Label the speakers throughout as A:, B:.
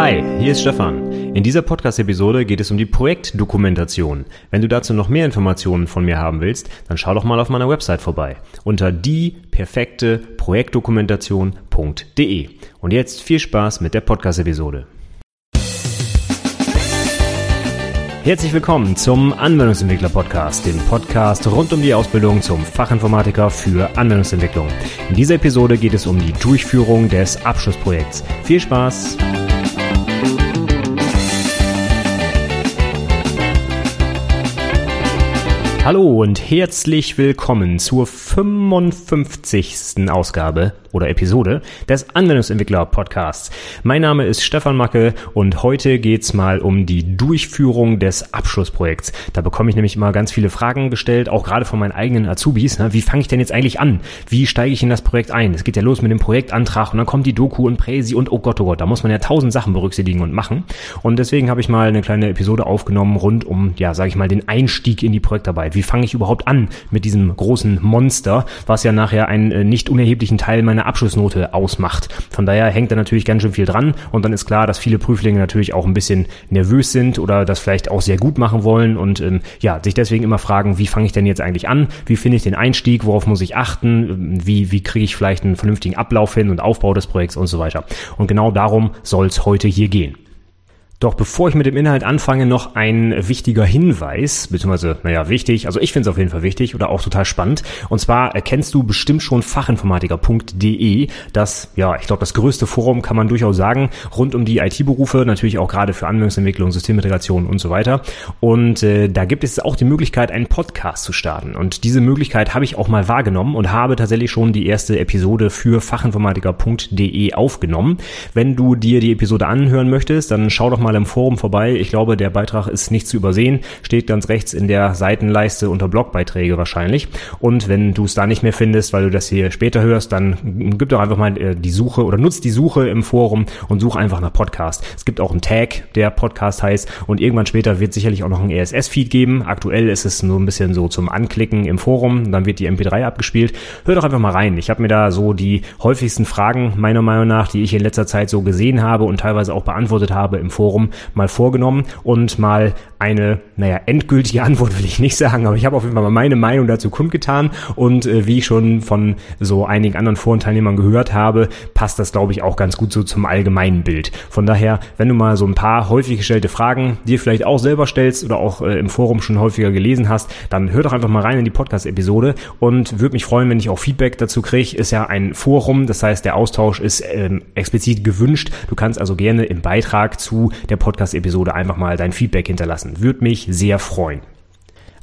A: Hi, hier ist Stefan. In dieser Podcast-Episode geht es um die Projektdokumentation. Wenn du dazu noch mehr Informationen von mir haben willst, dann schau doch mal auf meiner Website vorbei unter dieperfekteprojektdokumentation.de. Und jetzt viel Spaß mit der Podcast-Episode. Herzlich willkommen zum Anwendungsentwickler Podcast, dem Podcast rund um die Ausbildung zum Fachinformatiker für Anwendungsentwicklung. In dieser Episode geht es um die Durchführung des Abschlussprojekts. Viel Spaß! Hallo und herzlich willkommen zur 55. Ausgabe oder Episode des Anwendungsentwickler Podcasts. Mein Name ist Stefan Macke und heute geht's mal um die Durchführung des Abschlussprojekts. Da bekomme ich nämlich immer ganz viele Fragen gestellt, auch gerade von meinen eigenen Azubis. Ne? Wie fange ich denn jetzt eigentlich an? Wie steige ich in das Projekt ein? Es geht ja los mit dem Projektantrag und dann kommt die Doku und Präsi und oh Gott, oh Gott, da muss man ja tausend Sachen berücksichtigen und machen. Und deswegen habe ich mal eine kleine Episode aufgenommen rund um, ja, sage ich mal, den Einstieg in die Projektarbeit. Wie fange ich überhaupt an mit diesem großen Monster, was ja nachher einen äh, nicht unerheblichen Teil meiner Abschlussnote ausmacht. Von daher hängt da natürlich ganz schön viel dran und dann ist klar, dass viele Prüflinge natürlich auch ein bisschen nervös sind oder das vielleicht auch sehr gut machen wollen und ähm, ja, sich deswegen immer fragen, wie fange ich denn jetzt eigentlich an? Wie finde ich den Einstieg? Worauf muss ich achten? Wie, wie kriege ich vielleicht einen vernünftigen Ablauf hin und Aufbau des Projekts und so weiter? Und genau darum soll es heute hier gehen. Doch bevor ich mit dem Inhalt anfange, noch ein wichtiger Hinweis, beziehungsweise, naja, wichtig, also ich finde es auf jeden Fall wichtig oder auch total spannend. Und zwar erkennst du bestimmt schon fachinformatiker.de, das, ja, ich glaube, das größte Forum kann man durchaus sagen, rund um die IT-Berufe, natürlich auch gerade für Anwendungsentwicklung, Systemintegration und so weiter. Und äh, da gibt es auch die Möglichkeit, einen Podcast zu starten. Und diese Möglichkeit habe ich auch mal wahrgenommen und habe tatsächlich schon die erste Episode für fachinformatiker.de aufgenommen. Wenn du dir die Episode anhören möchtest, dann schau doch mal mal im Forum vorbei. Ich glaube, der Beitrag ist nicht zu übersehen. Steht ganz rechts in der Seitenleiste unter Blogbeiträge wahrscheinlich. Und wenn du es da nicht mehr findest, weil du das hier später hörst, dann gib doch einfach mal äh, die Suche oder nutzt die Suche im Forum und such einfach nach Podcast. Es gibt auch einen Tag, der Podcast heißt. Und irgendwann später wird sicherlich auch noch ein RSS-Feed geben. Aktuell ist es nur ein bisschen so zum Anklicken im Forum. Dann wird die MP3 abgespielt. Hör doch einfach mal rein. Ich habe mir da so die häufigsten Fragen meiner Meinung nach, die ich in letzter Zeit so gesehen habe und teilweise auch beantwortet habe im Forum Forum mal vorgenommen und mal eine, naja, endgültige Antwort will ich nicht sagen, aber ich habe auf jeden Fall mal meine Meinung dazu kundgetan und äh, wie ich schon von so einigen anderen Forenteilnehmern gehört habe, passt das, glaube ich, auch ganz gut so zum allgemeinen Bild. Von daher, wenn du mal so ein paar häufig gestellte Fragen dir vielleicht auch selber stellst oder auch äh, im Forum schon häufiger gelesen hast, dann hör doch einfach mal rein in die Podcast-Episode und würde mich freuen, wenn ich auch Feedback dazu kriege. Ist ja ein Forum, das heißt, der Austausch ist ähm, explizit gewünscht. Du kannst also gerne im Beitrag zu der Podcast-Episode einfach mal dein Feedback hinterlassen. Würde mich sehr freuen.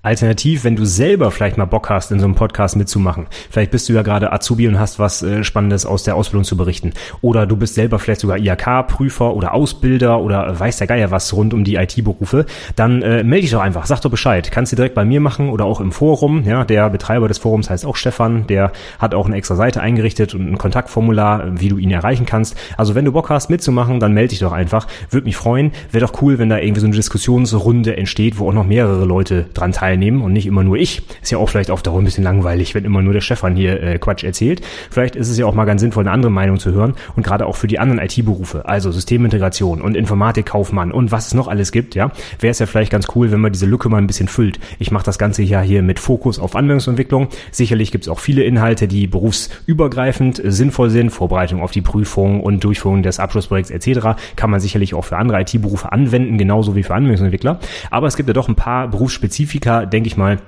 A: Alternativ, wenn du selber vielleicht mal Bock hast, in so einem Podcast mitzumachen. Vielleicht bist du ja gerade Azubi und hast was äh, Spannendes aus der Ausbildung zu berichten. Oder du bist selber vielleicht sogar IHK-Prüfer oder Ausbilder oder weiß der Geier was rund um die IT-Berufe. Dann äh, melde dich doch einfach, sag doch Bescheid. Kannst du direkt bei mir machen oder auch im Forum. Ja, der Betreiber des Forums heißt auch Stefan. Der hat auch eine extra Seite eingerichtet und ein Kontaktformular, äh, wie du ihn erreichen kannst. Also wenn du Bock hast mitzumachen, dann melde dich doch einfach. Würde mich freuen. Wäre doch cool, wenn da irgendwie so eine Diskussionsrunde entsteht, wo auch noch mehrere Leute dran teilnehmen teilnehmen und nicht immer nur ich. Ist ja auch vielleicht auf Dauer ein bisschen langweilig, wenn immer nur der Stefan hier äh, Quatsch erzählt. Vielleicht ist es ja auch mal ganz sinnvoll, eine andere Meinung zu hören und gerade auch für die anderen IT-Berufe, also Systemintegration und Informatikkaufmann und was es noch alles gibt, ja, wäre es ja vielleicht ganz cool, wenn man diese Lücke mal ein bisschen füllt. Ich mache das Ganze ja hier mit Fokus auf Anwendungsentwicklung. Sicherlich gibt es auch viele Inhalte, die berufsübergreifend sinnvoll sind, Vorbereitung auf die Prüfung und Durchführung des Abschlussprojekts etc. kann man sicherlich auch für andere IT-Berufe anwenden, genauso wie für Anwendungsentwickler. Aber es gibt ja doch ein paar Berufsspezifika, denke ich mal,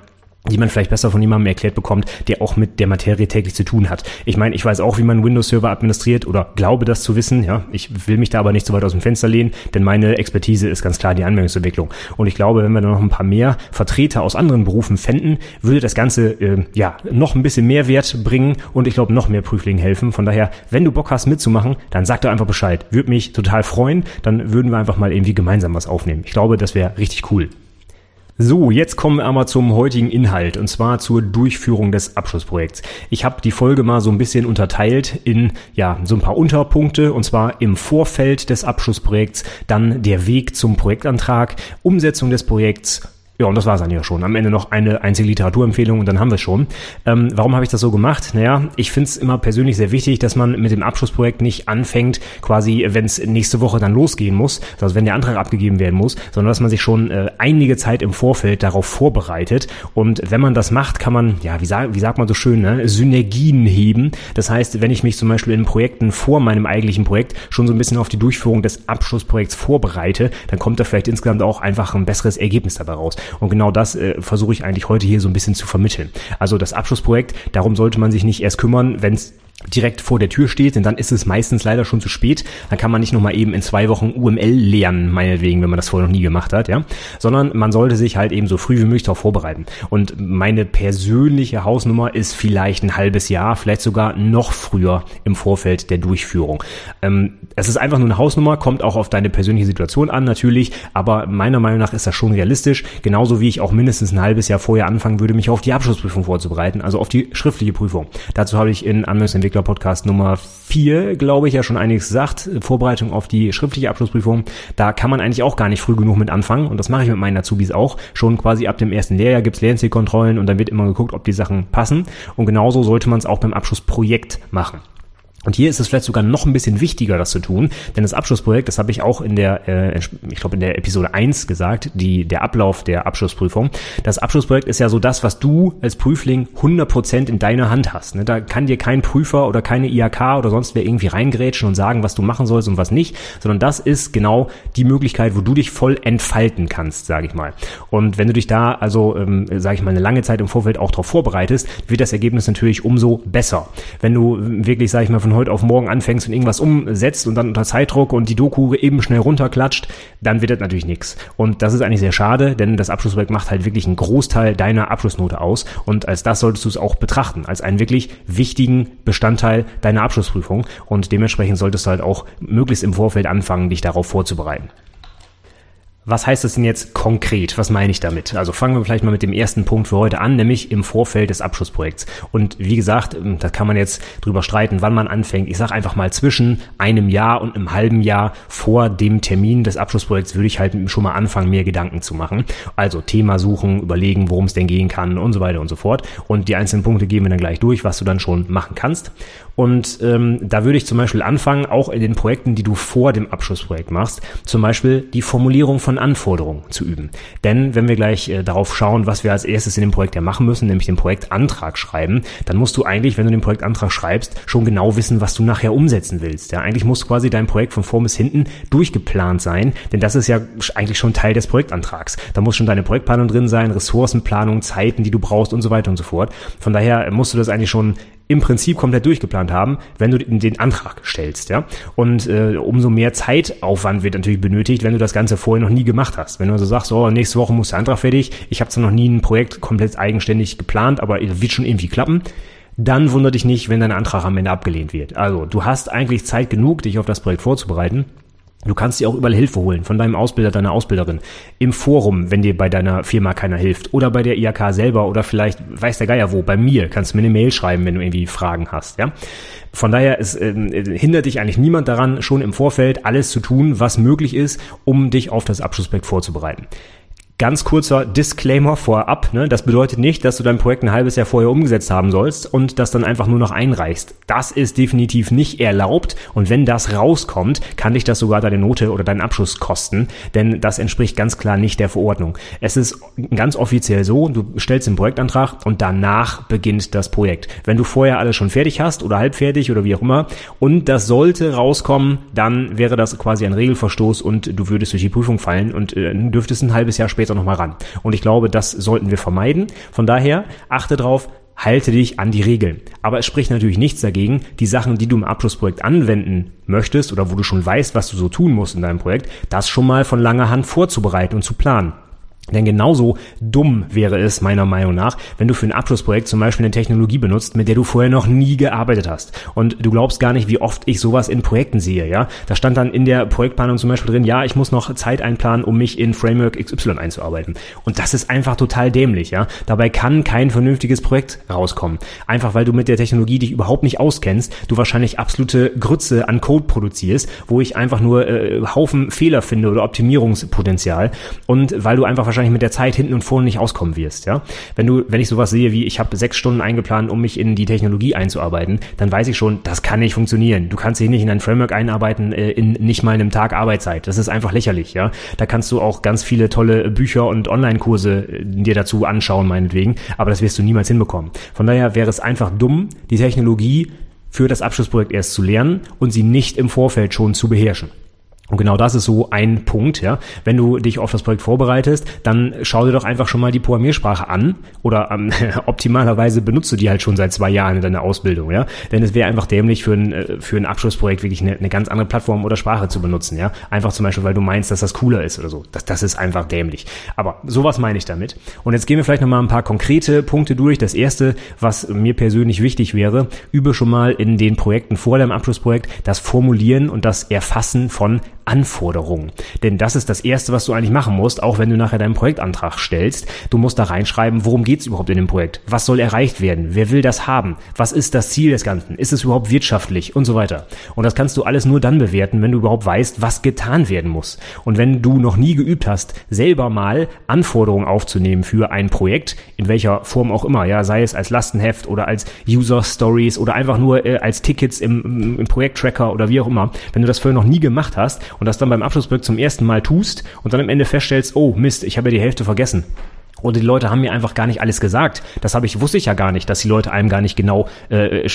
A: die man vielleicht besser von jemandem erklärt bekommt, der auch mit der Materie täglich zu tun hat. Ich meine, ich weiß auch, wie man Windows-Server administriert oder glaube das zu wissen. Ja, ich will mich da aber nicht so weit aus dem Fenster lehnen, denn meine Expertise ist ganz klar die Anwendungsentwicklung. Und ich glaube, wenn wir da noch ein paar mehr Vertreter aus anderen Berufen fänden, würde das Ganze äh, ja noch ein bisschen mehr Wert bringen und ich glaube noch mehr Prüflingen helfen. Von daher, wenn du Bock hast mitzumachen, dann sag doch einfach Bescheid. Würde mich total freuen. Dann würden wir einfach mal irgendwie gemeinsam was aufnehmen. Ich glaube, das wäre richtig cool. So, jetzt kommen wir aber zum heutigen Inhalt und zwar zur Durchführung des Abschlussprojekts. Ich habe die Folge mal so ein bisschen unterteilt in ja so ein paar Unterpunkte und zwar im Vorfeld des Abschlussprojekts, dann der Weg zum Projektantrag, Umsetzung des Projekts, Ja, und das war es eigentlich auch schon. Am Ende noch eine einzige Literaturempfehlung und dann haben wir schon. Ähm, warum habe ich das so gemacht? Naja, ich finde es immer persönlich sehr wichtig, dass man mit dem Abschlussprojekt nicht anfängt, quasi, wenn es nächste Woche dann losgehen muss, also wenn der Antrag abgegeben werden muss, sondern dass man sich schon äh, einige Zeit im Vorfeld darauf vorbereitet. Und wenn man das macht, kann man, ja, wie, sag, wie sagt man so schön, ne, Synergien heben. Das heißt, wenn ich mich zum Beispiel in Projekten vor meinem eigentlichen Projekt schon so ein bisschen auf die Durchführung des Abschlussprojekts vorbereite, dann kommt da vielleicht insgesamt auch einfach ein besseres Ergebnis dabei raus. Und genau das äh, versuche ich eigentlich heute hier so ein bisschen zu vermitteln. Also das Abschlussprojekt, darum sollte man sich nicht erst kümmern, wenn es direkt vor der Tür steht, denn dann ist es meistens leider schon zu spät. Dann kann man nicht nochmal eben in zwei Wochen UML lernen, meinetwegen, wenn man das vorher noch nie gemacht hat, ja. Sondern man sollte sich halt eben so früh wie möglich darauf vorbereiten. Und meine persönliche Hausnummer ist vielleicht ein halbes Jahr, vielleicht sogar noch früher im Vorfeld der Durchführung. Ähm, es ist einfach nur eine Hausnummer, kommt auch auf deine persönliche Situation an, natürlich, aber meiner Meinung nach ist das schon realistisch. Genauso wie ich auch mindestens ein halbes Jahr vorher anfangen würde, mich auf die Abschlussprüfung vorzubereiten, also auf die schriftliche Prüfung. Dazu habe ich in Anwendungsentwicklung Entwickler-Podcast Nummer 4, glaube ich, ja schon einiges gesagt. Vorbereitung auf die schriftliche Abschlussprüfung. Da kann man eigentlich auch gar nicht früh genug mit anfangen. Und das mache ich mit meinen Azubis auch. Schon quasi ab dem ersten Lehrjahr gibt's Lernzielkontrollen und dann wird immer geguckt, ob die Sachen passen. Und genauso sollte man es auch beim Abschlussprojekt machen. Und hier ist es vielleicht sogar noch ein bisschen wichtiger, das zu tun, denn das Abschlussprojekt, das habe ich auch in der, äh, ich glaube in der Episode 1 gesagt, die, der Ablauf der Abschlussprüfung. Das Abschlussprojekt ist ja so das, was du als Prüfling 100% in deiner Hand hast. Ne? Da kann dir kein Prüfer oder keine IHK oder sonst wer irgendwie reingrätschen und sagen, was du machen sollst und was nicht, sondern das ist genau die Möglichkeit, wo du dich voll entfalten kannst, sage ich mal. Und wenn du dich da also, ähm, sage ich mal, eine lange Zeit im Vorfeld auch darauf vorbereitest, wird das Ergebnis natürlich umso besser. Wenn du wirklich, sage ich mal, von heute auf morgen anfängst und irgendwas umsetzt und dann unter Zeitdruck und die Doku eben schnell runterklatscht, dann wird das natürlich nichts. Und das ist eigentlich sehr schade, denn das Abschlussprojekt macht halt wirklich einen Großteil deiner Abschlussnote aus und als das solltest du es auch betrachten, als einen wirklich wichtigen Bestandteil deiner Abschlussprüfung und dementsprechend solltest du halt auch möglichst im Vorfeld anfangen, dich darauf vorzubereiten. Was heißt das denn jetzt konkret? Was meine ich damit? Also fangen wir vielleicht mal mit dem ersten Punkt für heute an, nämlich im Vorfeld des Abschlussprojekts. Und wie gesagt, ähm, da kann man jetzt drüber streiten, wann man anfängt. Ich sage einfach mal zwischen einem Jahr und einem halben Jahr vor dem Termin des Abschlussprojekts würde ich halt schon mal anfangen, mir Gedanken zu machen. Also Thema suchen, überlegen, worum es denn gehen kann und so weiter und so fort. Und die einzelnen Punkte gehen wir dann gleich durch, was du dann schon machen kannst. Und ähm, da würde ich zum Beispiel anfangen, auch in den Projekten, die du vor dem Abschlussprojekt machst, zum Beispiel die Formulierung von Anforderungen zu üben. Denn wenn wir gleich äh, darauf schauen, was wir als erstes in dem Projekt ja machen müssen, nämlich den Projektantrag schreiben, dann musst du eigentlich, wenn du den Projektantrag schreibst, schon genau wissen, was du nachher umsetzen willst. Ja, eigentlich muss quasi dein Projekt von vorn bis hinten durchgeplant sein, denn das ist ja eigentlich schon Teil des Projektantrags. Da muss schon deine Projektplanung drin sein, Ressourcenplanung, Zeiten, die du brauchst und so weiter und so fort. Von daher musst du das eigentlich schon im Prinzip komplett durchgeplant haben, wenn du den Antrag stellst, ja. Und äh, umso mehr Zeitaufwand wird natürlich benötigt, wenn du das Ganze vorher noch nie gemacht hast. Wenn du also sagst, oh, nächste Woche muss der Antrag fertig, ich habe zwar noch nie ein Projekt komplett eigenständig geplant, aber wird schon irgendwie klappen, dann wundert dich nicht, wenn dein Antrag am Ende abgelehnt wird. Also du hast eigentlich Zeit genug, dich auf das Projekt vorzubereiten. Du kannst dir auch überall Hilfe holen von deinem Ausbilder, deiner Ausbilderin. Im Forum, wenn dir bei deiner Firma keiner hilft. Oder bei der IHK selber oder vielleicht weiß der Geier wo. Bei mir kannst du mir eine Mail schreiben, wenn du irgendwie Fragen hast. Ja? Von daher es, äh, hindert dich eigentlich niemand daran, schon im Vorfeld alles zu tun, was möglich ist, um dich auf das Abschlussprojekt vorzubereiten. Ganz kurzer Disclaimer vorab. Ne? Das bedeutet nicht, dass du dein Projekt ein halbes Jahr vorher umgesetzt haben sollst und das dann einfach nur noch einreichst. Das ist definitiv nicht erlaubt und wenn das rauskommt, kann dich das sogar deine Note oder deinen Abschluss kosten, denn das entspricht ganz klar nicht der Verordnung. Es ist ganz offiziell so, du stellst den Projektantrag und danach beginnt das Projekt. Wenn du vorher alles schon fertig hast oder halb fertig oder wie auch immer und das sollte rauskommen, dann wäre das quasi ein Regelverstoß und du würdest durch die Prüfung fallen und äh, dürftest ein halbes Jahr später später nochmal ran. Und ich glaube, das sollten wir vermeiden. Von daher achte drauf, halte dich an die Regeln. Aber es spricht natürlich nichts dagegen, die Sachen, die du im Abschlussprojekt anwenden möchtest oder wo du schon weißt, was du so tun musst in deinem Projekt, das schon mal von langer Hand vorzubereiten und zu planen. Denn genauso dumm wäre es meiner Meinung nach, wenn du für ein Abschlussprojekt zum Beispiel eine Technologie benutzt, mit der du vorher noch nie gearbeitet hast. Und du glaubst gar nicht, wie oft ich sowas in Projekten sehe, ja. Da stand dann in der Projektplanung zum Beispiel drin, ja, ich muss noch Zeit einplanen, um mich in Framework XY einzuarbeiten. Und das ist einfach total dämlich, ja. Dabei kann kein vernünftiges Projekt rauskommen. Einfach weil du mit der Technologie dich überhaupt nicht auskennst, du wahrscheinlich absolute Grütze an Code produzierst, wo ich einfach nur äh, Haufen Fehler finde oder Optimierungspotenzial. Und weil du einfach wahrscheinlich mit der Zeit hinten und vorne nicht auskommen wirst, ja. Wenn du, wenn ich sowas sehe wie, ich habe sechs Stunden eingeplant, um mich in die Technologie einzuarbeiten, dann weiß ich schon, das kann nicht funktionieren. Du kannst dich nicht in ein Framework einarbeiten äh, in nicht mal einem Tag Arbeitszeit. Das ist einfach lächerlich, ja. Da kannst du auch ganz viele tolle Bücher und Online-Kurse äh, dir dazu anschauen, meinetwegen, aber das wirst du niemals hinbekommen. Von daher wäre es einfach dumm, die Technologie für das Abschlussprojekt erst zu lernen und sie nicht im Vorfeld schon zu beherrschen. Und genau das ist so ein Punkt, ja. Wenn du dich auf das Projekt vorbereitest, dann schau dir doch einfach schon mal die Programmiersprache an oder ähm, optimalerweise benutzt du die halt schon seit zwei Jahren in deiner Ausbildung, ja. Denn es wäre einfach dämlich für ein, äh, für ein Abschlussprojekt wirklich eine, eine ganz andere Plattform oder Sprache zu benutzen, ja. Einfach zum Beispiel, weil du meinst, dass das cooler ist oder so. Das, das ist einfach dämlich. Aber sowas meine ich damit. Und jetzt gehen wir vielleicht nochmal ein paar konkrete Punkte durch. Das erste, was mir persönlich wichtig wäre, übe schon mal in den Projekten vor deinem Abschlussprojekt das Formulieren und das Erfassen von Anforderungen. Denn das ist das Erste, was du eigentlich machen musst, auch wenn du nachher deinen Projektantrag stellst. Du musst da reinschreiben, worum geht es überhaupt in dem Projekt? Was soll erreicht werden? Wer will das haben? Was ist das Ziel des Ganzen? Ist es überhaupt wirtschaftlich? Und so weiter. Und das kannst du alles nur dann bewerten, wenn du überhaupt weißt, was getan werden muss. Und wenn du noch nie geübt hast, selber mal Anforderungen aufzunehmen für ein Projekt, in welcher Form auch immer, ja, sei es als Lastenheft oder als User Stories oder einfach nur äh, als Tickets im, im Projekttracker oder wie auch immer, wenn du das vorher noch nie gemacht hast und das dann beim Abschlussprojekt zum ersten Mal tust und dann am Ende feststellst, oh Mist, ich habe ja die Hälfte vergessen oder die Leute haben mir einfach gar nicht alles gesagt. Das habe ich wusste ich ja gar nicht, dass die Leute einem gar nicht genau äh,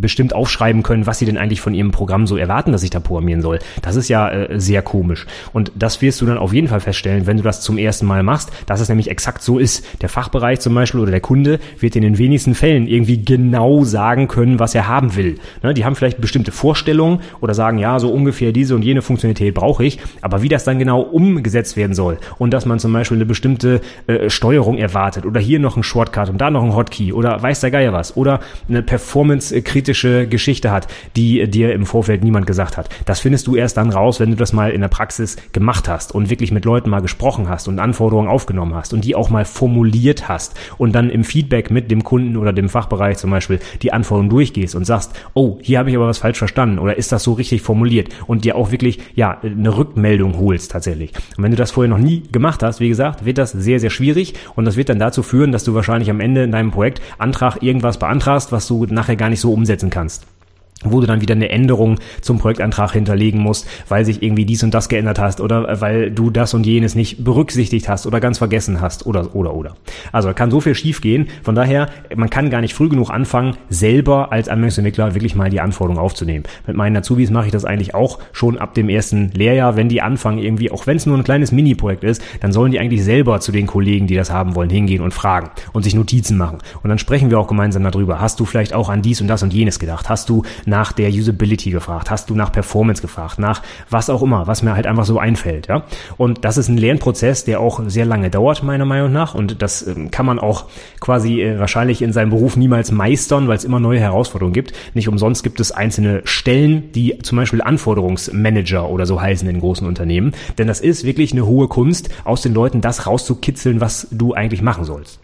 A: bestimmt aufschreiben können, was sie denn eigentlich von ihrem Programm so erwarten, dass ich da programmieren soll. Das ist ja äh, sehr komisch. Und das wirst du dann auf jeden Fall feststellen, wenn du das zum ersten Mal machst, dass es nämlich exakt so ist. Der Fachbereich zum Beispiel oder der Kunde wird in den wenigsten Fällen irgendwie genau sagen können, was er haben will. Ne, die haben vielleicht bestimmte Vorstellungen oder sagen, ja, so ungefähr diese und jene Funktionalität brauche ich. Aber wie das dann genau umgesetzt werden soll und dass man zum Beispiel eine bestimmte äh, Steuerung erwartet oder hier noch ein Shortcut und da noch ein Hotkey oder weiß der Geier was oder eine performance-kritische Geschichte hat, die dir im Vorfeld niemand gesagt hat. Das findest du erst dann raus, wenn du das mal in der Praxis gemacht hast und wirklich mit Leuten mal gesprochen hast und Anforderungen aufgenommen hast und die auch mal formuliert hast und dann im Feedback mit dem Kunden oder dem Fachbereich zum Beispiel die Anforderungen durchgehst und sagst, oh, hier habe ich aber was falsch verstanden oder ist das so richtig formuliert und dir auch wirklich, ja, eine Rückmeldung holst tatsächlich. Und wenn du das vorher noch nie gemacht hast, wie gesagt, wird das sehr, sehr schwierig schwierig und das wird dann dazu führen, dass du wahrscheinlich am Ende in deinem Projekt Antrag irgendwas beantragst, was du nachher gar nicht so umsetzen kannst wo du dann wieder eine Änderung zum Projektantrag hinterlegen musst, weil sich irgendwie dies und das geändert hast oder weil du das und jenes nicht berücksichtigt hast oder ganz vergessen hast oder oder oder. Also kann so viel schiefgehen. Von daher, man kann gar nicht früh genug anfangen, selber als Anwendungsentwickler wirklich mal die Anforderungen aufzunehmen. Mit meinen Azubis mache ich das eigentlich auch schon ab dem ersten Lehrjahr, wenn die anfangen irgendwie, auch wenn es nur ein kleines Mini-Projekt ist, dann sollen die eigentlich selber zu den Kollegen, die das haben wollen, hingehen und fragen und sich Notizen machen. Und dann sprechen wir auch gemeinsam darüber. Hast du vielleicht auch an dies und das und jenes gedacht? Hast du nach der Usability gefragt? Hast du nach Performance gefragt? Nach was auch immer, was mir halt einfach so einfällt, ja? Und das ist ein Lernprozess, der auch sehr lange dauert, meiner Meinung nach. Und das ähm, kann man auch quasi äh, wahrscheinlich in seinem Beruf niemals meistern, weil es immer neue Herausforderungen gibt. Nicht umsonst gibt es einzelne Stellen, die zum Beispiel Anforderungsmanager oder so heißen in großen Unternehmen. Denn das ist wirklich eine hohe Kunst, aus den Leuten das rauszukitzeln, was du eigentlich machen sollst.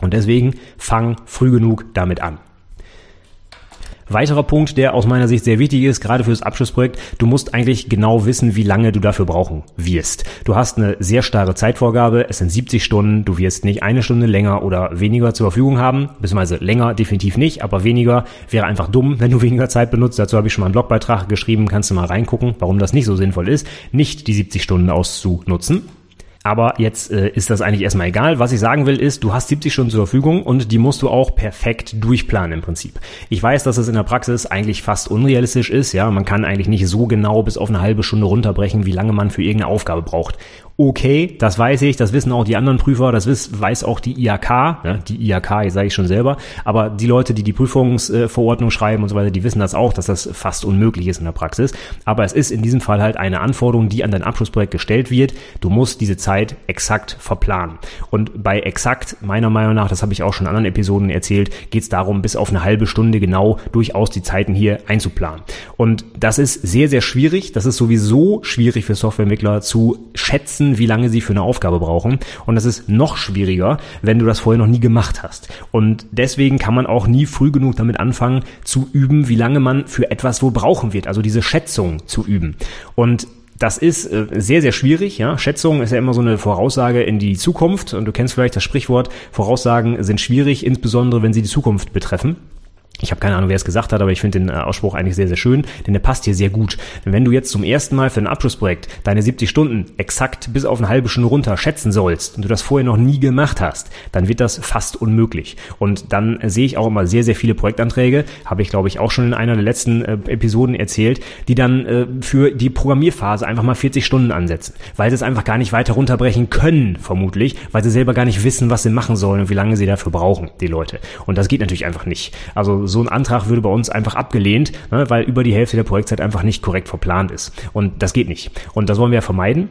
A: Und deswegen fang früh genug damit an. Weiterer Punkt, der aus meiner Sicht sehr wichtig ist, gerade für das Abschlussprojekt, du musst eigentlich genau wissen, wie lange du dafür brauchen wirst. Du hast eine sehr starre Zeitvorgabe, es sind 70 Stunden, du wirst nicht eine Stunde länger oder weniger zur Verfügung haben, beziehungsweise länger definitiv nicht, aber weniger wäre einfach dumm, wenn du weniger Zeit benutzt. Dazu habe ich schon mal einen Blogbeitrag geschrieben, kannst du mal reingucken, warum das nicht so sinnvoll ist, nicht die 70 Stunden auszunutzen. Aber jetzt äh, ist das eigentlich erstmal egal. Was ich sagen will, ist, du hast 70 Stunden zur Verfügung und die musst du auch perfekt durchplanen im Prinzip. Ich weiß, dass es in der Praxis eigentlich fast unrealistisch ist. Ja, man kann eigentlich nicht so genau bis auf eine halbe Stunde runterbrechen, wie lange man für irgendeine Aufgabe braucht okay, das weiß ich, das wissen auch die anderen Prüfer, das weiß auch die IAK, ne? die IAK, sage ich schon selber, aber die Leute, die die Prüfungsverordnung schreiben und so weiter, die wissen das auch, dass das fast unmöglich ist in der Praxis. Aber es ist in diesem Fall halt eine Anforderung, die an dein Abschlussprojekt gestellt wird. Du musst diese Zeit exakt verplanen. Und bei exakt, meiner Meinung nach, das habe ich auch schon in anderen Episoden erzählt, geht es darum, bis auf eine halbe Stunde genau durchaus die Zeiten hier einzuplanen. Und das ist sehr, sehr schwierig. Das ist sowieso schwierig für Softwareentwickler zu schätzen, wie lange sie für eine Aufgabe brauchen. Und das ist noch schwieriger, wenn du das vorher noch nie gemacht hast. Und deswegen kann man auch nie früh genug damit anfangen zu üben, wie lange man für etwas wo brauchen wird. Also diese Schätzung zu üben. Und das ist äh, sehr, sehr schwierig. Ja? Schätzung ist ja immer so eine Voraussage in die Zukunft und du kennst vielleicht das Sprichwort, Voraussagen sind schwierig, insbesondere wenn sie die Zukunft betreffen. Ich habe keine Ahnung, wer es gesagt hat, aber ich finde den äh, Ausspruch eigentlich sehr, sehr schön, denn der passt hier sehr gut. Wenn du jetzt zum ersten Mal für ein Abschlussprojekt deine 70 Stunden exakt bis auf eine halbe Stunde runter schätzen sollst und du das vorher noch nie gemacht hast, dann wird das fast unmöglich. Und dann sehe ich auch immer sehr, sehr viele Projektanträge, habe ich glaube ich auch schon in einer der letzten äh, Episoden erzählt, die dann äh, für die Programmierphase einfach mal 40 Stunden ansetzen, weil sie es einfach gar nicht weiter runterbrechen können, vermutlich, weil sie selber gar nicht wissen, was sie machen sollen und wie lange sie dafür brauchen, die Leute. Und das geht natürlich einfach nicht. Also so ein Antrag würde bei uns einfach abgelehnt, ne, weil über die Hälfte der Projektzeit einfach nicht korrekt verplant ist. Und das geht nicht. Und das wollen wir ja vermeiden.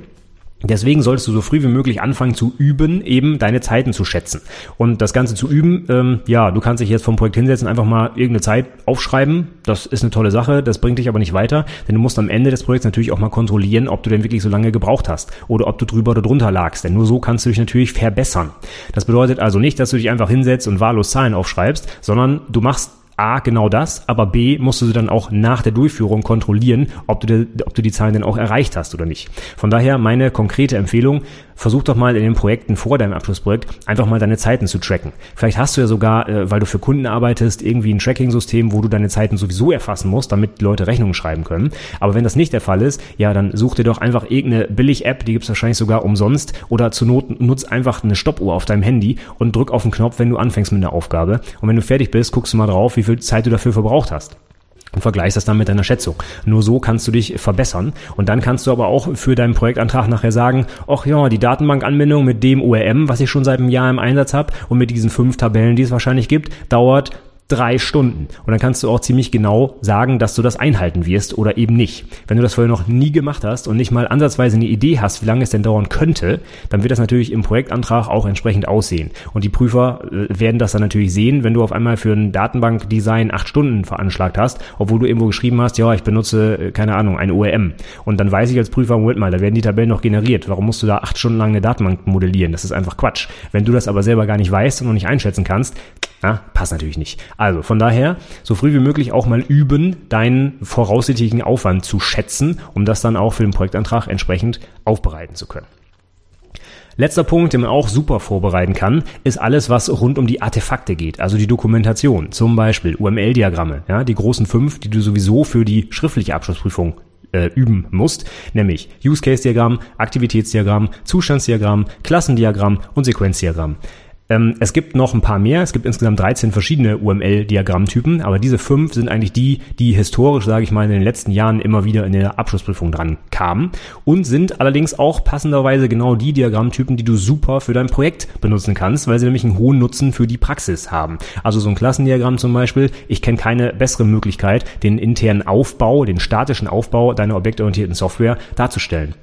A: Deswegen solltest du so früh wie möglich anfangen zu üben, eben deine Zeiten zu schätzen. Und das Ganze zu üben, ähm, ja, du kannst dich jetzt vom Projekt hinsetzen, einfach mal irgendeine Zeit aufschreiben. Das ist eine tolle Sache, das bringt dich aber nicht weiter, denn du musst am Ende des Projekts natürlich auch mal kontrollieren, ob du denn wirklich so lange gebraucht hast oder ob du drüber oder drunter lagst. Denn nur so kannst du dich natürlich verbessern. Das bedeutet also nicht, dass du dich einfach hinsetzt und wahllos Zahlen aufschreibst, sondern du machst A, genau das, aber B, musst du dann auch nach der Durchführung kontrollieren, ob du, ob du die Zahlen denn auch erreicht hast oder nicht. Von daher meine konkrete Empfehlung, versuch doch mal in den Projekten vor deinem Abschlussprojekt einfach mal deine Zeiten zu tracken. Vielleicht hast du ja sogar, äh, weil du für Kunden arbeitest, irgendwie ein Tracking-System, wo du deine Zeiten sowieso erfassen musst, damit die Leute Rechnungen schreiben können. Aber wenn das nicht der Fall ist, ja, dann such dir doch einfach irgendeine Billig-App, die gibt's wahrscheinlich sogar umsonst oder zur Not nutz einfach eine Stoppuhr auf deinem Handy und drück auf den Knopf, wenn du anfängst mit einer Aufgabe. Und wenn du fertig bist, guckst du mal drauf, wie viel Zeit du dafür verbraucht hast und vergleichst das dann mit deiner Schätzung. Nur so kannst du dich verbessern und dann kannst du aber auch für deinen Projektantrag nachher sagen, ach ja, die Datenbankanbindung mit dem ORM, was ich schon seit einem Jahr im Einsatz habe und mit diesen fünf Tabellen, die es wahrscheinlich gibt, dauert drei Stunden. Und dann kannst du auch ziemlich genau sagen, dass du das einhalten wirst oder eben nicht. Wenn du das vorher noch nie gemacht hast und nicht mal ansatzweise eine Idee hast, wie lange es denn dauern könnte, dann wird das natürlich im Projektantrag auch entsprechend aussehen. Und die Prüfer äh, werden das dann natürlich sehen, wenn du auf einmal für ein Datenbankdesign acht Stunden veranschlagt hast, obwohl du irgendwo geschrieben hast, ja, ich benutze, äh, keine Ahnung, ein ORM. Und dann weiß ich als Prüfer, Moment mal, da werden die Tabellen noch generiert. Warum musst du da acht Stunden lang eine Datenbank modellieren? Das ist einfach Quatsch. Wenn du das aber selber gar nicht weißt und noch nicht einschätzen kannst, ja, passt natürlich nicht. Also von daher, so früh wie möglich auch mal üben, deinen voraussichtlichen Aufwand zu schätzen, um das dann auch für den Projektantrag entsprechend aufbereiten zu können. Letzter Punkt, den man auch super vorbereiten kann, ist alles, was rund um die Artefakte geht, also die Dokumentation, zum Beispiel UML-Diagramme, ja, die großen fünf, die du sowieso für die schriftliche Abschlussprüfung äh, üben musst, nämlich Use Case Diagramm, Aktivitätsdiagramm, Zustandsdiagramm, Klassendiagramm und Sequenzdiagramm. Ähm, es gibt noch ein paar mehr. Es gibt insgesamt 13 verschiedene UML-Diagrammtypen, aber diese fünf sind eigentlich die, die historisch, sage ich mal, in den letzten Jahren immer wieder in der Abschlussprüfung dran kamen und sind allerdings auch passenderweise genau die Diagrammtypen, die du super für dein Projekt benutzen kannst, weil sie nämlich einen hohen Nutzen für die Praxis haben. Also so ein Klassendiagramm zum Beispiel. Ich kenne keine bessere Möglichkeit, den internen Aufbau, den statischen Aufbau deiner objektorientierten Software darzustellen.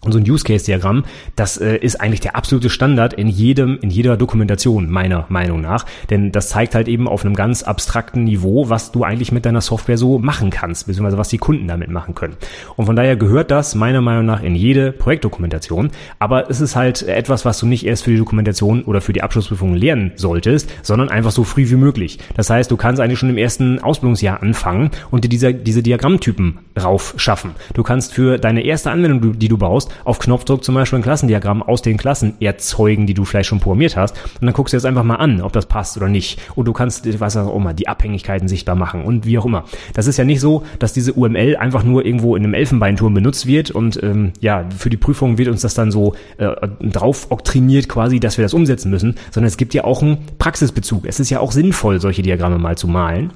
A: Und so ein Use Case Diagramm, das äh, ist eigentlich der absolute Standard in jedem, in jeder Dokumentation, meiner Meinung nach. Denn das zeigt halt eben auf einem ganz abstrakten Niveau, was du eigentlich mit deiner Software so machen kannst, beziehungsweise was die Kunden damit machen können. Und von daher gehört das meiner Meinung nach in jede Projektdokumentation. Aber es ist halt etwas, was du nicht erst für die Dokumentation oder für die Abschlussprüfung lernen solltest, sondern einfach so früh wie möglich. Das heißt, du kannst eigentlich schon im ersten Ausbildungsjahr anfangen und dir diese, diese Diagrammtypen raufschaffen. Du kannst für deine erste Anwendung, die du baust, auf Knopfdruck zum Beispiel ein Klassendiagramm aus den Klassen erzeugen, die du vielleicht schon programmiert hast. Und dann guckst du jetzt einfach mal an, ob das passt oder nicht. Und du kannst, was auch immer, die Abhängigkeiten sichtbar machen und wie auch immer. Das ist ja nicht so, dass diese UML einfach nur irgendwo in einem Elfenbeinturm benutzt wird und ähm, ja, für die Prüfung wird uns das dann so äh, drauf oktriniert quasi, dass wir das umsetzen müssen, sondern es gibt ja auch einen Praxisbezug. Es ist ja auch sinnvoll, solche Diagramme mal zu malen.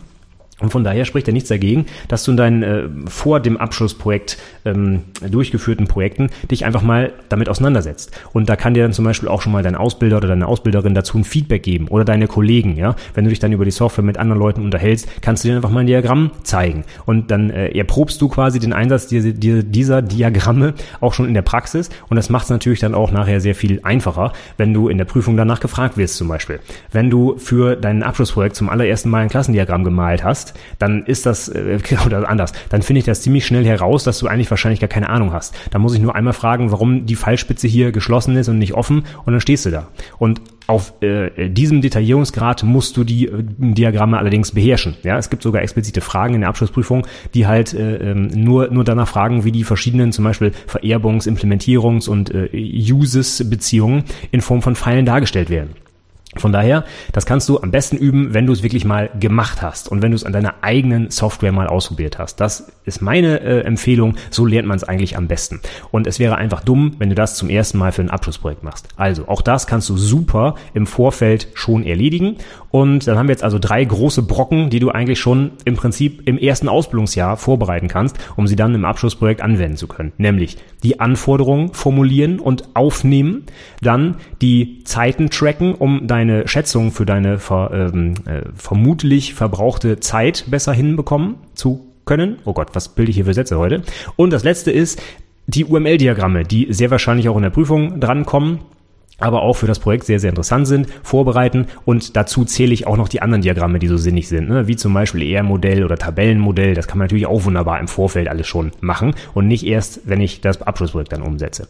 A: Und von daher spricht ja nichts dagegen, dass du in deinen äh, vor dem Abschlussprojekt ähm, durchgeführten Projekten dich einfach mal damit auseinandersetzt. Und da kann dir dann zum Beispiel auch schon mal dein Ausbilder oder deine Ausbilderin dazu ein Feedback geben oder deine Kollegen. Ja, wenn du dich dann über die Software mit anderen Leuten unterhältst, kannst du dir einfach mal ein Diagramm zeigen und dann äh, erprobst du quasi den Einsatz dieser, dieser Diagramme auch schon in der Praxis. Und das macht es natürlich dann auch nachher sehr viel einfacher, wenn du in der Prüfung danach gefragt wirst zum Beispiel. Wenn du für dein Abschlussprojekt zum allerersten Mal ein Klassendiagramm gemalt hast dann ist das, äh, oder anders, dann finde ich das ziemlich schnell heraus, dass du eigentlich wahrscheinlich gar keine Ahnung hast. Da muss ich nur einmal fragen, warum die Fallspitze hier geschlossen ist und nicht offen und dann stehst du da. Und auf äh, diesem Detaillierungsgrad musst du die äh, Diagramme allerdings beherrschen. Ja, es gibt sogar explizite Fragen in der Abschlussprüfung, die halt äh, ähm, nur nur danach fragen, wie die verschiedenen zum Beispiel Vererbungs-, Implementierungs- und äh, Uses-Beziehungen in Form von Pfeilen dargestellt werden. Von daher, das kannst du am besten üben, wenn du es wirklich mal gemacht hast und wenn du es an deiner eigenen Software mal ausprobiert hast. Das ist meine äh, Empfehlung. So lernt man es eigentlich am besten. Und es wäre einfach dumm, wenn du das zum ersten Mal für ein Abschlussprojekt machst. Also, auch das kannst du super im Vorfeld schon erledigen. Und dann haben wir jetzt also drei große Brocken, die du eigentlich schon im Prinzip im ersten Ausbildungsjahr vorbereiten kannst, um sie dann im Abschlussprojekt anwenden zu können. Nämlich die Anforderungen formulieren und aufnehmen, dann die Zeiten tracken, um dein deine Schätzung für deine ver, ähm, äh, vermutlich verbrauchte Zeit besser hinbekommen zu können. Oh Gott, was bilde ich hier für Sätze heute? Und das letzte ist die UML-Diagramme, die sehr wahrscheinlich auch in der Prüfung drankommen aber auch für das Projekt sehr, sehr interessant sind, vorbereiten und dazu zähle ich auch noch die anderen Diagramme, die so sinnig sind, ne? wie zum Beispiel ER-Modell oder Tabellenmodell, das kann man natürlich auch wunderbar im Vorfeld alles schon machen und nicht erst, wenn ich das Abschlussprojekt dann umsetze.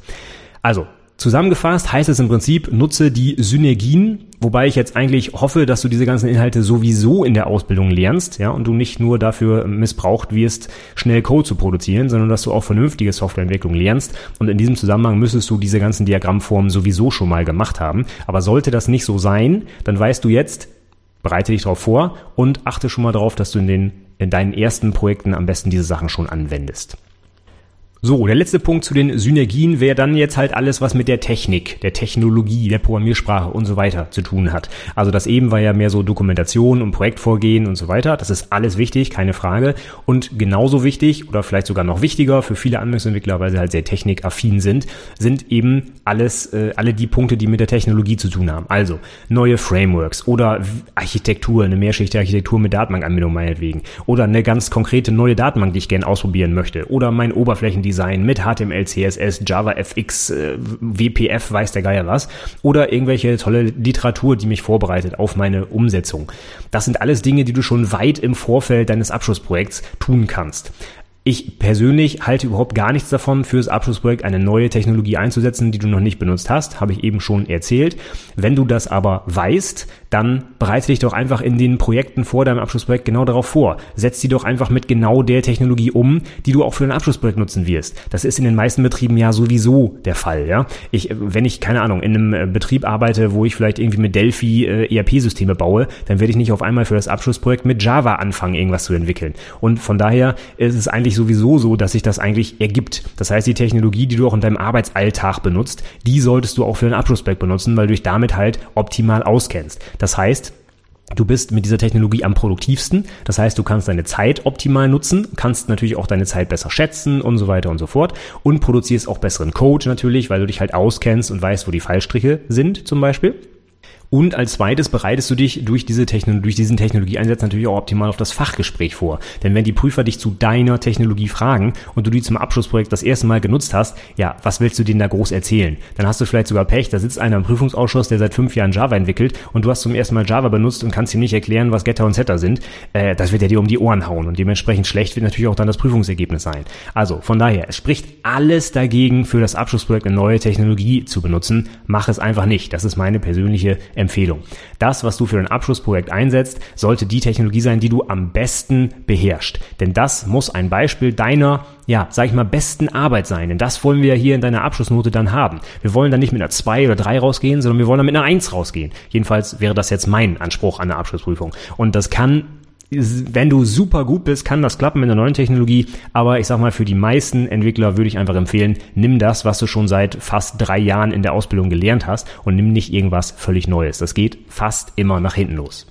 A: Also, Zusammengefasst heißt es im Prinzip, nutze die Synergien, wobei ich jetzt eigentlich hoffe, dass du diese ganzen Inhalte sowieso in der Ausbildung lernst, ja, und du nicht nur dafür missbraucht wirst, schnell Code zu produzieren, sondern dass du auch vernünftige Softwareentwicklung lernst. Und in diesem Zusammenhang müsstest du diese ganzen Diagrammformen sowieso schon mal gemacht haben. Aber sollte das nicht so sein, dann weißt du jetzt, bereite dich darauf vor und achte schon mal darauf, dass du in den in deinen ersten Projekten am besten diese Sachen schon anwendest. So, der letzte Punkt zu den Synergien wäre dann jetzt halt alles, was mit der Technik, der Technologie, der Programmiersprache und so weiter zu tun hat. Also das eben war ja mehr so Dokumentation und Projektvorgehen und so weiter. Das ist alles wichtig, keine Frage. Und genauso wichtig oder vielleicht sogar noch wichtiger für viele Anwendungsentwickler, weil sie halt sehr technikaffin sind, sind eben alles, äh, alle die Punkte, die mit der Technologie zu tun haben. Also neue Frameworks oder Architektur, eine mehrschichtige Architektur mit Datenbankanbindung meinetwegen. Oder eine ganz konkrete neue Datenbank, die ich gerne ausprobieren möchte. Oder mein Oberflächen Design mit HTML, CSS, Java FX, äh, WPF, weiß der Geier was. Oder irgendwelche tolle Literatur, die mich vorbereitet auf meine Umsetzung. Das sind alles Dinge, die du schon weit im Vorfeld deines Abschlussprojekts tun kannst. Ich persönlich halte überhaupt gar nichts davon, fürs Abschlussprojekt eine neue Technologie einzusetzen, die du noch nicht benutzt hast, habe ich eben schon erzählt. Wenn du das aber weißt, dann bereite dich doch einfach in den Projekten vor deinem Abschlussprojekt genau darauf vor. Setz die doch einfach mit genau der Technologie um, die du auch für dein Abschlussprojekt nutzen wirst. Das ist in den meisten Betrieben ja sowieso der Fall, ja. Ich, wenn ich, keine Ahnung, in einem äh, Betrieb arbeite, wo ich vielleicht irgendwie mit Delphi äh, ERP-Systeme baue, dann werde ich nicht auf einmal für das Abschlussprojekt mit Java anfangen, irgendwas zu entwickeln. Und von daher ist es eigentlich eigentlich sowieso so, dass sich das eigentlich ergibt. Das heißt, die Technologie, die du auch in deinem Arbeitsalltag benutzt, die solltest du auch für den Abschlussback benutzen, weil du dich damit halt optimal auskennst. Das heißt, Du bist mit dieser Technologie am produktivsten. Das heißt, du kannst deine Zeit optimal nutzen, kannst natürlich auch deine Zeit besser schätzen und so weiter und so fort und produzierst auch besseren Code natürlich, weil du dich halt auskennst und weißt, wo die Fallstriche sind zum Beispiel. Und als zweites bereitest du dich durch diese Technologie, durch diesen Technologieeinsatz natürlich auch optimal auf das Fachgespräch vor. Denn wenn die Prüfer dich zu deiner Technologie fragen und du die zum Abschlussprojekt das erste Mal genutzt hast, ja, was willst du denen da groß erzählen? Dann hast du vielleicht sogar Pech, da sitzt einer im Prüfungsausschuss, der seit fünf Jahren Java entwickelt und du hast zum ersten Mal Java benutzt und kannst ihm nicht erklären, was Getter und Setter sind. Äh, das wird er dir um die Ohren hauen und dementsprechend schlecht wird natürlich auch dann das Prüfungsergebnis sein. Also von daher, es spricht alles dagegen, für das Abschlussprojekt eine neue Technologie zu benutzen. Mach es einfach nicht. Das ist meine persönliche Empfehlung. Das, was du für ein Abschlussprojekt einsetzt, sollte die Technologie sein, die du am besten beherrschst. Denn das muss ein Beispiel deiner, ja, sag ich mal, besten Arbeit sein. Denn das wollen wir hier in deiner Abschlussnote dann haben. Wir wollen dann nicht mit einer 2 oder 3 rausgehen, sondern wir wollen dann mit einer 1 rausgehen. Jedenfalls wäre das jetzt mein Anspruch an der Abschlussprüfung. Und das kann wenn du super gut bist, kann das klappen mit der neuen Technologie. Aber ich sag mal, für die meisten Entwickler würde ich einfach empfehlen, nimm das, was du schon seit fast drei Jahren in der Ausbildung gelernt hast und nimm nicht irgendwas völlig Neues. Das geht fast immer nach hinten los.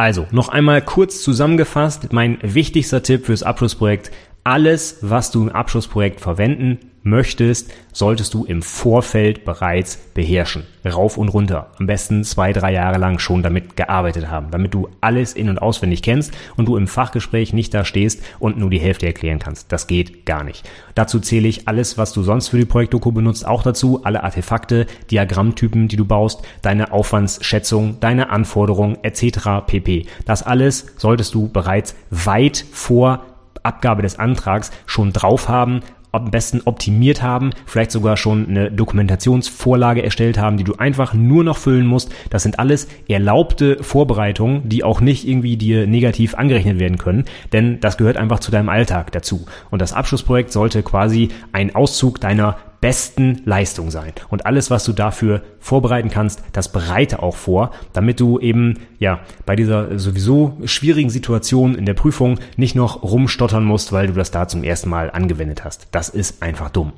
A: Also, noch einmal kurz zusammengefasst, mein wichtigster Tipp fürs Abschlussprojekt. Alles, was du im Abschlussprojekt verwenden möchtest, solltest du im Vorfeld bereits beherrschen. Rauf und runter. Am besten zwei, drei Jahre lang schon damit gearbeitet haben, damit du alles in- und auswendig kennst und du im Fachgespräch nicht da stehst und nur die Hälfte erklären kannst. Das geht gar nicht. Dazu zähle ich alles, was du sonst für die Projektdoku benutzt, auch dazu. Alle Artefakte, Diagrammtypen, die du baust, deine Aufwandsschätzung, deine Anforderungen etc. pp. Das alles solltest du bereits weit vor Abgabe des Antrags schon drauf haben am besten optimiert haben, vielleicht sogar schon eine Dokumentationsvorlage erstellt haben, die du einfach nur noch füllen musst. Das sind alles erlaubte Vorbereitungen, die auch nicht irgendwie dir negativ angerechnet werden können, denn das gehört einfach zu deinem Alltag dazu. Und das Abschlussprojekt sollte quasi ein Auszug deiner besten Leistung sein. Und alles, was du dafür vorbereiten kannst, das bereite auch vor, damit du eben, ja, bei dieser sowieso schwierigen Situation in der Prüfung nicht noch rumstottern musst, weil du das da zum ersten Mal angewendet hast. Das ist einfach dumm.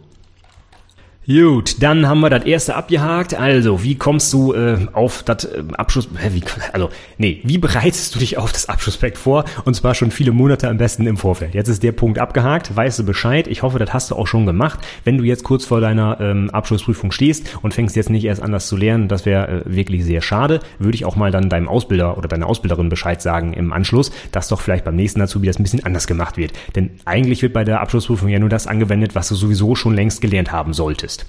A: Gut, dann haben wir das erste abgehakt. Also, wie kommst du äh, auf das äh, Abschluss... Hä, wie, also, nee, wie bereitest du dich auf das Abschlussprojekt vor? Und zwar schon viele Monate am besten im Vorfeld. Jetzt ist der Punkt abgehakt, weißt du Bescheid. Ich hoffe, das hast du auch schon gemacht. Wenn du jetzt kurz vor deiner ähm, Abschlussprüfung stehst und fängst jetzt nicht erst an, das zu lernen, das wäre äh, wirklich sehr schade. Würde ich auch mal dann deinem Ausbilder oder deiner Ausbilderin Bescheid sagen im Anschluss, dass doch vielleicht beim nächsten Azubi das ein bisschen anders gemacht wird. Denn eigentlich wird bei der Abschlussprüfung ja nur das angewendet, was du sowieso schon längst gelernt haben solltest.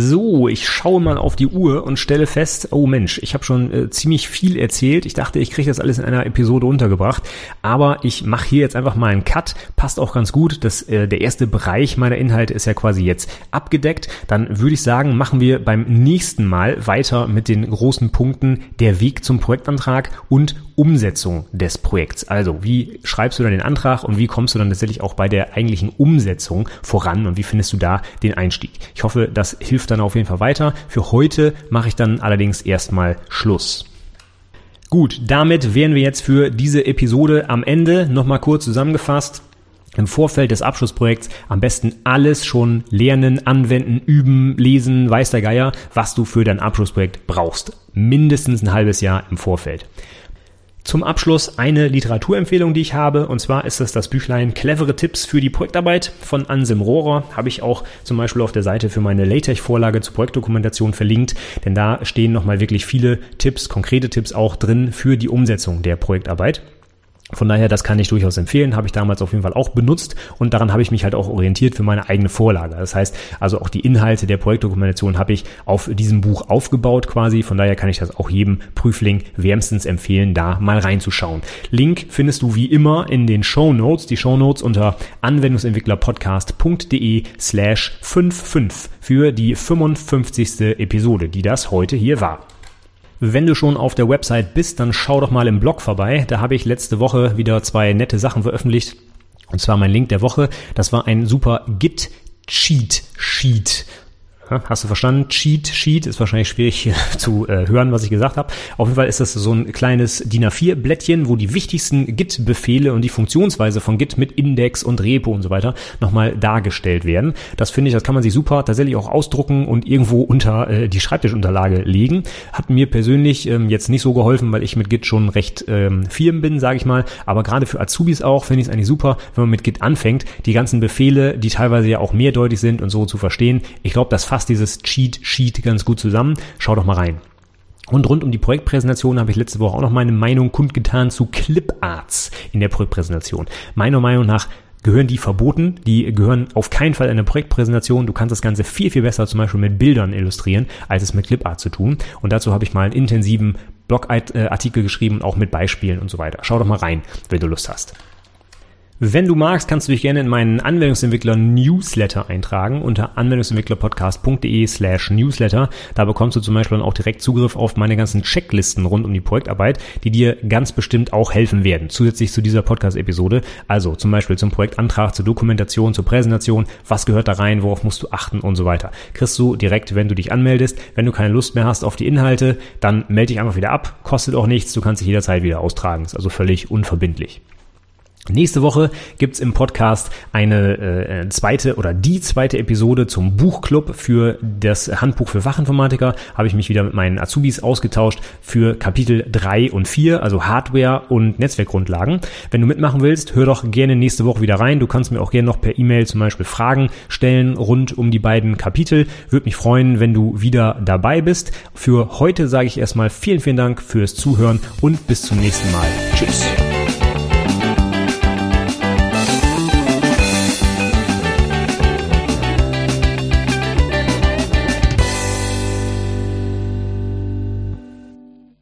A: So, ich schaue mal auf die Uhr und stelle fest, oh Mensch, ich habe schon äh, ziemlich viel erzählt. Ich dachte, ich kriege das alles in einer Episode untergebracht, aber ich mache hier jetzt einfach mal einen Cut. Passt auch ganz gut. Das, äh, der erste Bereich meiner Inhalte ist ja quasi jetzt abgedeckt. Dann würde ich sagen, machen wir beim nächsten Mal weiter mit den großen Punkten der Weg zum Projektantrag und Umsetzung des Projekts. Also, wie schreibst du dann den Antrag und wie kommst du dann tatsächlich auch bei der eigentlichen Umsetzung voran und wie findest du da den Einstieg? Ich hoffe, das hilft dann auf jeden Fall weiter. Für heute mache ich dann allerdings erstmal Schluss. Gut, damit wären wir jetzt für diese Episode am Ende. Nochmal kurz zusammengefasst im Vorfeld des Abschlussprojekts am besten alles schon lernen, anwenden, üben, lesen, weiß der Geier, was du für dein Abschlussprojekt brauchst. Mindestens ein halbes Jahr im Vorfeld. Zum Abschluss eine Literaturempfehlung, die ich habe, und zwar ist es das Büchlein Clevere Tipps für die Projektarbeit von Anselm Rohrer. Habe ich auch zum Beispiel auf der Seite für meine LaTeX-Vorlage zur Projektdokumentation verlinkt, denn da stehen nochmal wirklich viele Tipps, konkrete Tipps auch drin für die Umsetzung der Projektarbeit. Von daher, das kann ich durchaus empfehlen, habe ich damals auf jeden Fall auch benutzt und daran habe ich mich halt auch orientiert für meine eigene Vorlage. Das heißt, also auch die Inhalte der Projektdokumentation habe ich auf diesem Buch aufgebaut quasi. Von daher kann ich das auch jedem Prüfling wärmstens empfehlen, da mal reinzuschauen. Link findest du wie immer in den Show Notes. Die Show Notes unter anwendungsentwicklerpodcast.de slash 55 für die 55. Episode, die das heute hier war. Wenn du schon auf der Website bist, dann schau doch mal im Blog vorbei. Da habe ich letzte Woche wieder zwei nette Sachen veröffentlicht. Und zwar mein Link der Woche. Das war ein super Git Cheat Sheet. Hast du verstanden? Cheat Sheet ist wahrscheinlich schwierig zu äh, hören, was ich gesagt habe. Auf jeden Fall ist das so ein kleines DIN A4-Blättchen, wo die wichtigsten Git-Befehle und die Funktionsweise von Git mit Index und Repo und so weiter nochmal dargestellt werden. Das finde ich, das kann man sich super tatsächlich auch ausdrucken und irgendwo unter äh, die Schreibtischunterlage legen. Hat mir persönlich ähm, jetzt nicht so geholfen, weil ich mit Git schon recht ähm, firm bin, sage ich mal. Aber gerade für Azubis auch finde ich es eigentlich super, wenn man mit Git anfängt, die ganzen Befehle, die teilweise ja auch mehrdeutig sind und so zu verstehen. Ich glaube, das fasst dieses Cheat Sheet ganz gut zusammen. Schau doch mal rein. Und rund um die Projektpräsentation habe ich letzte Woche auch noch meine Meinung kundgetan zu Cliparts in der Projektpräsentation. Meiner Meinung nach gehören die verboten. Die gehören auf keinen Fall in eine Projektpräsentation. Du kannst das Ganze viel, viel besser zum Beispiel mit Bildern illustrieren, als es mit Clipart zu tun. Und dazu habe ich mal einen intensiven Blogartikel geschrieben, auch mit Beispielen und so weiter. Schau doch mal rein, wenn du Lust hast. Wenn du magst, kannst du dich gerne in meinen Anwendungsentwickler Newsletter eintragen unter anwendungsentwicklerpodcast.de slash Newsletter. Da bekommst du zum Beispiel dann auch direkt Zugriff auf meine ganzen Checklisten rund um die Projektarbeit, die dir ganz bestimmt auch helfen werden, zusätzlich zu dieser Podcast-Episode. Also zum Beispiel zum Projektantrag, zur Dokumentation, zur Präsentation, was gehört da rein, worauf musst du achten und so weiter. Kriegst du direkt, wenn du dich anmeldest. Wenn du keine Lust mehr hast auf die Inhalte, dann melde dich einfach wieder ab, kostet auch nichts, du kannst dich jederzeit wieder austragen, ist also völlig unverbindlich. Nächste Woche gibt's im Podcast eine äh, zweite oder die zweite Episode zum Buchclub für das Handbuch für Fachinformatiker. Habe ich mich wieder mit meinen Azubis ausgetauscht für Kapitel 3 und 4, also Hardware und Netzwerkgrundlagen. Wenn du mitmachen willst, hör doch gerne nächste Woche wieder rein. Du kannst mir auch gerne noch per E-Mail zum Beispiel Fragen stellen rund um die beiden Kapitel. Würde mich freuen, wenn du wieder dabei bist. Für heute sage ich erstmal vielen, vielen Dank fürs Zuhören und bis zum nächsten Mal. Tschüss.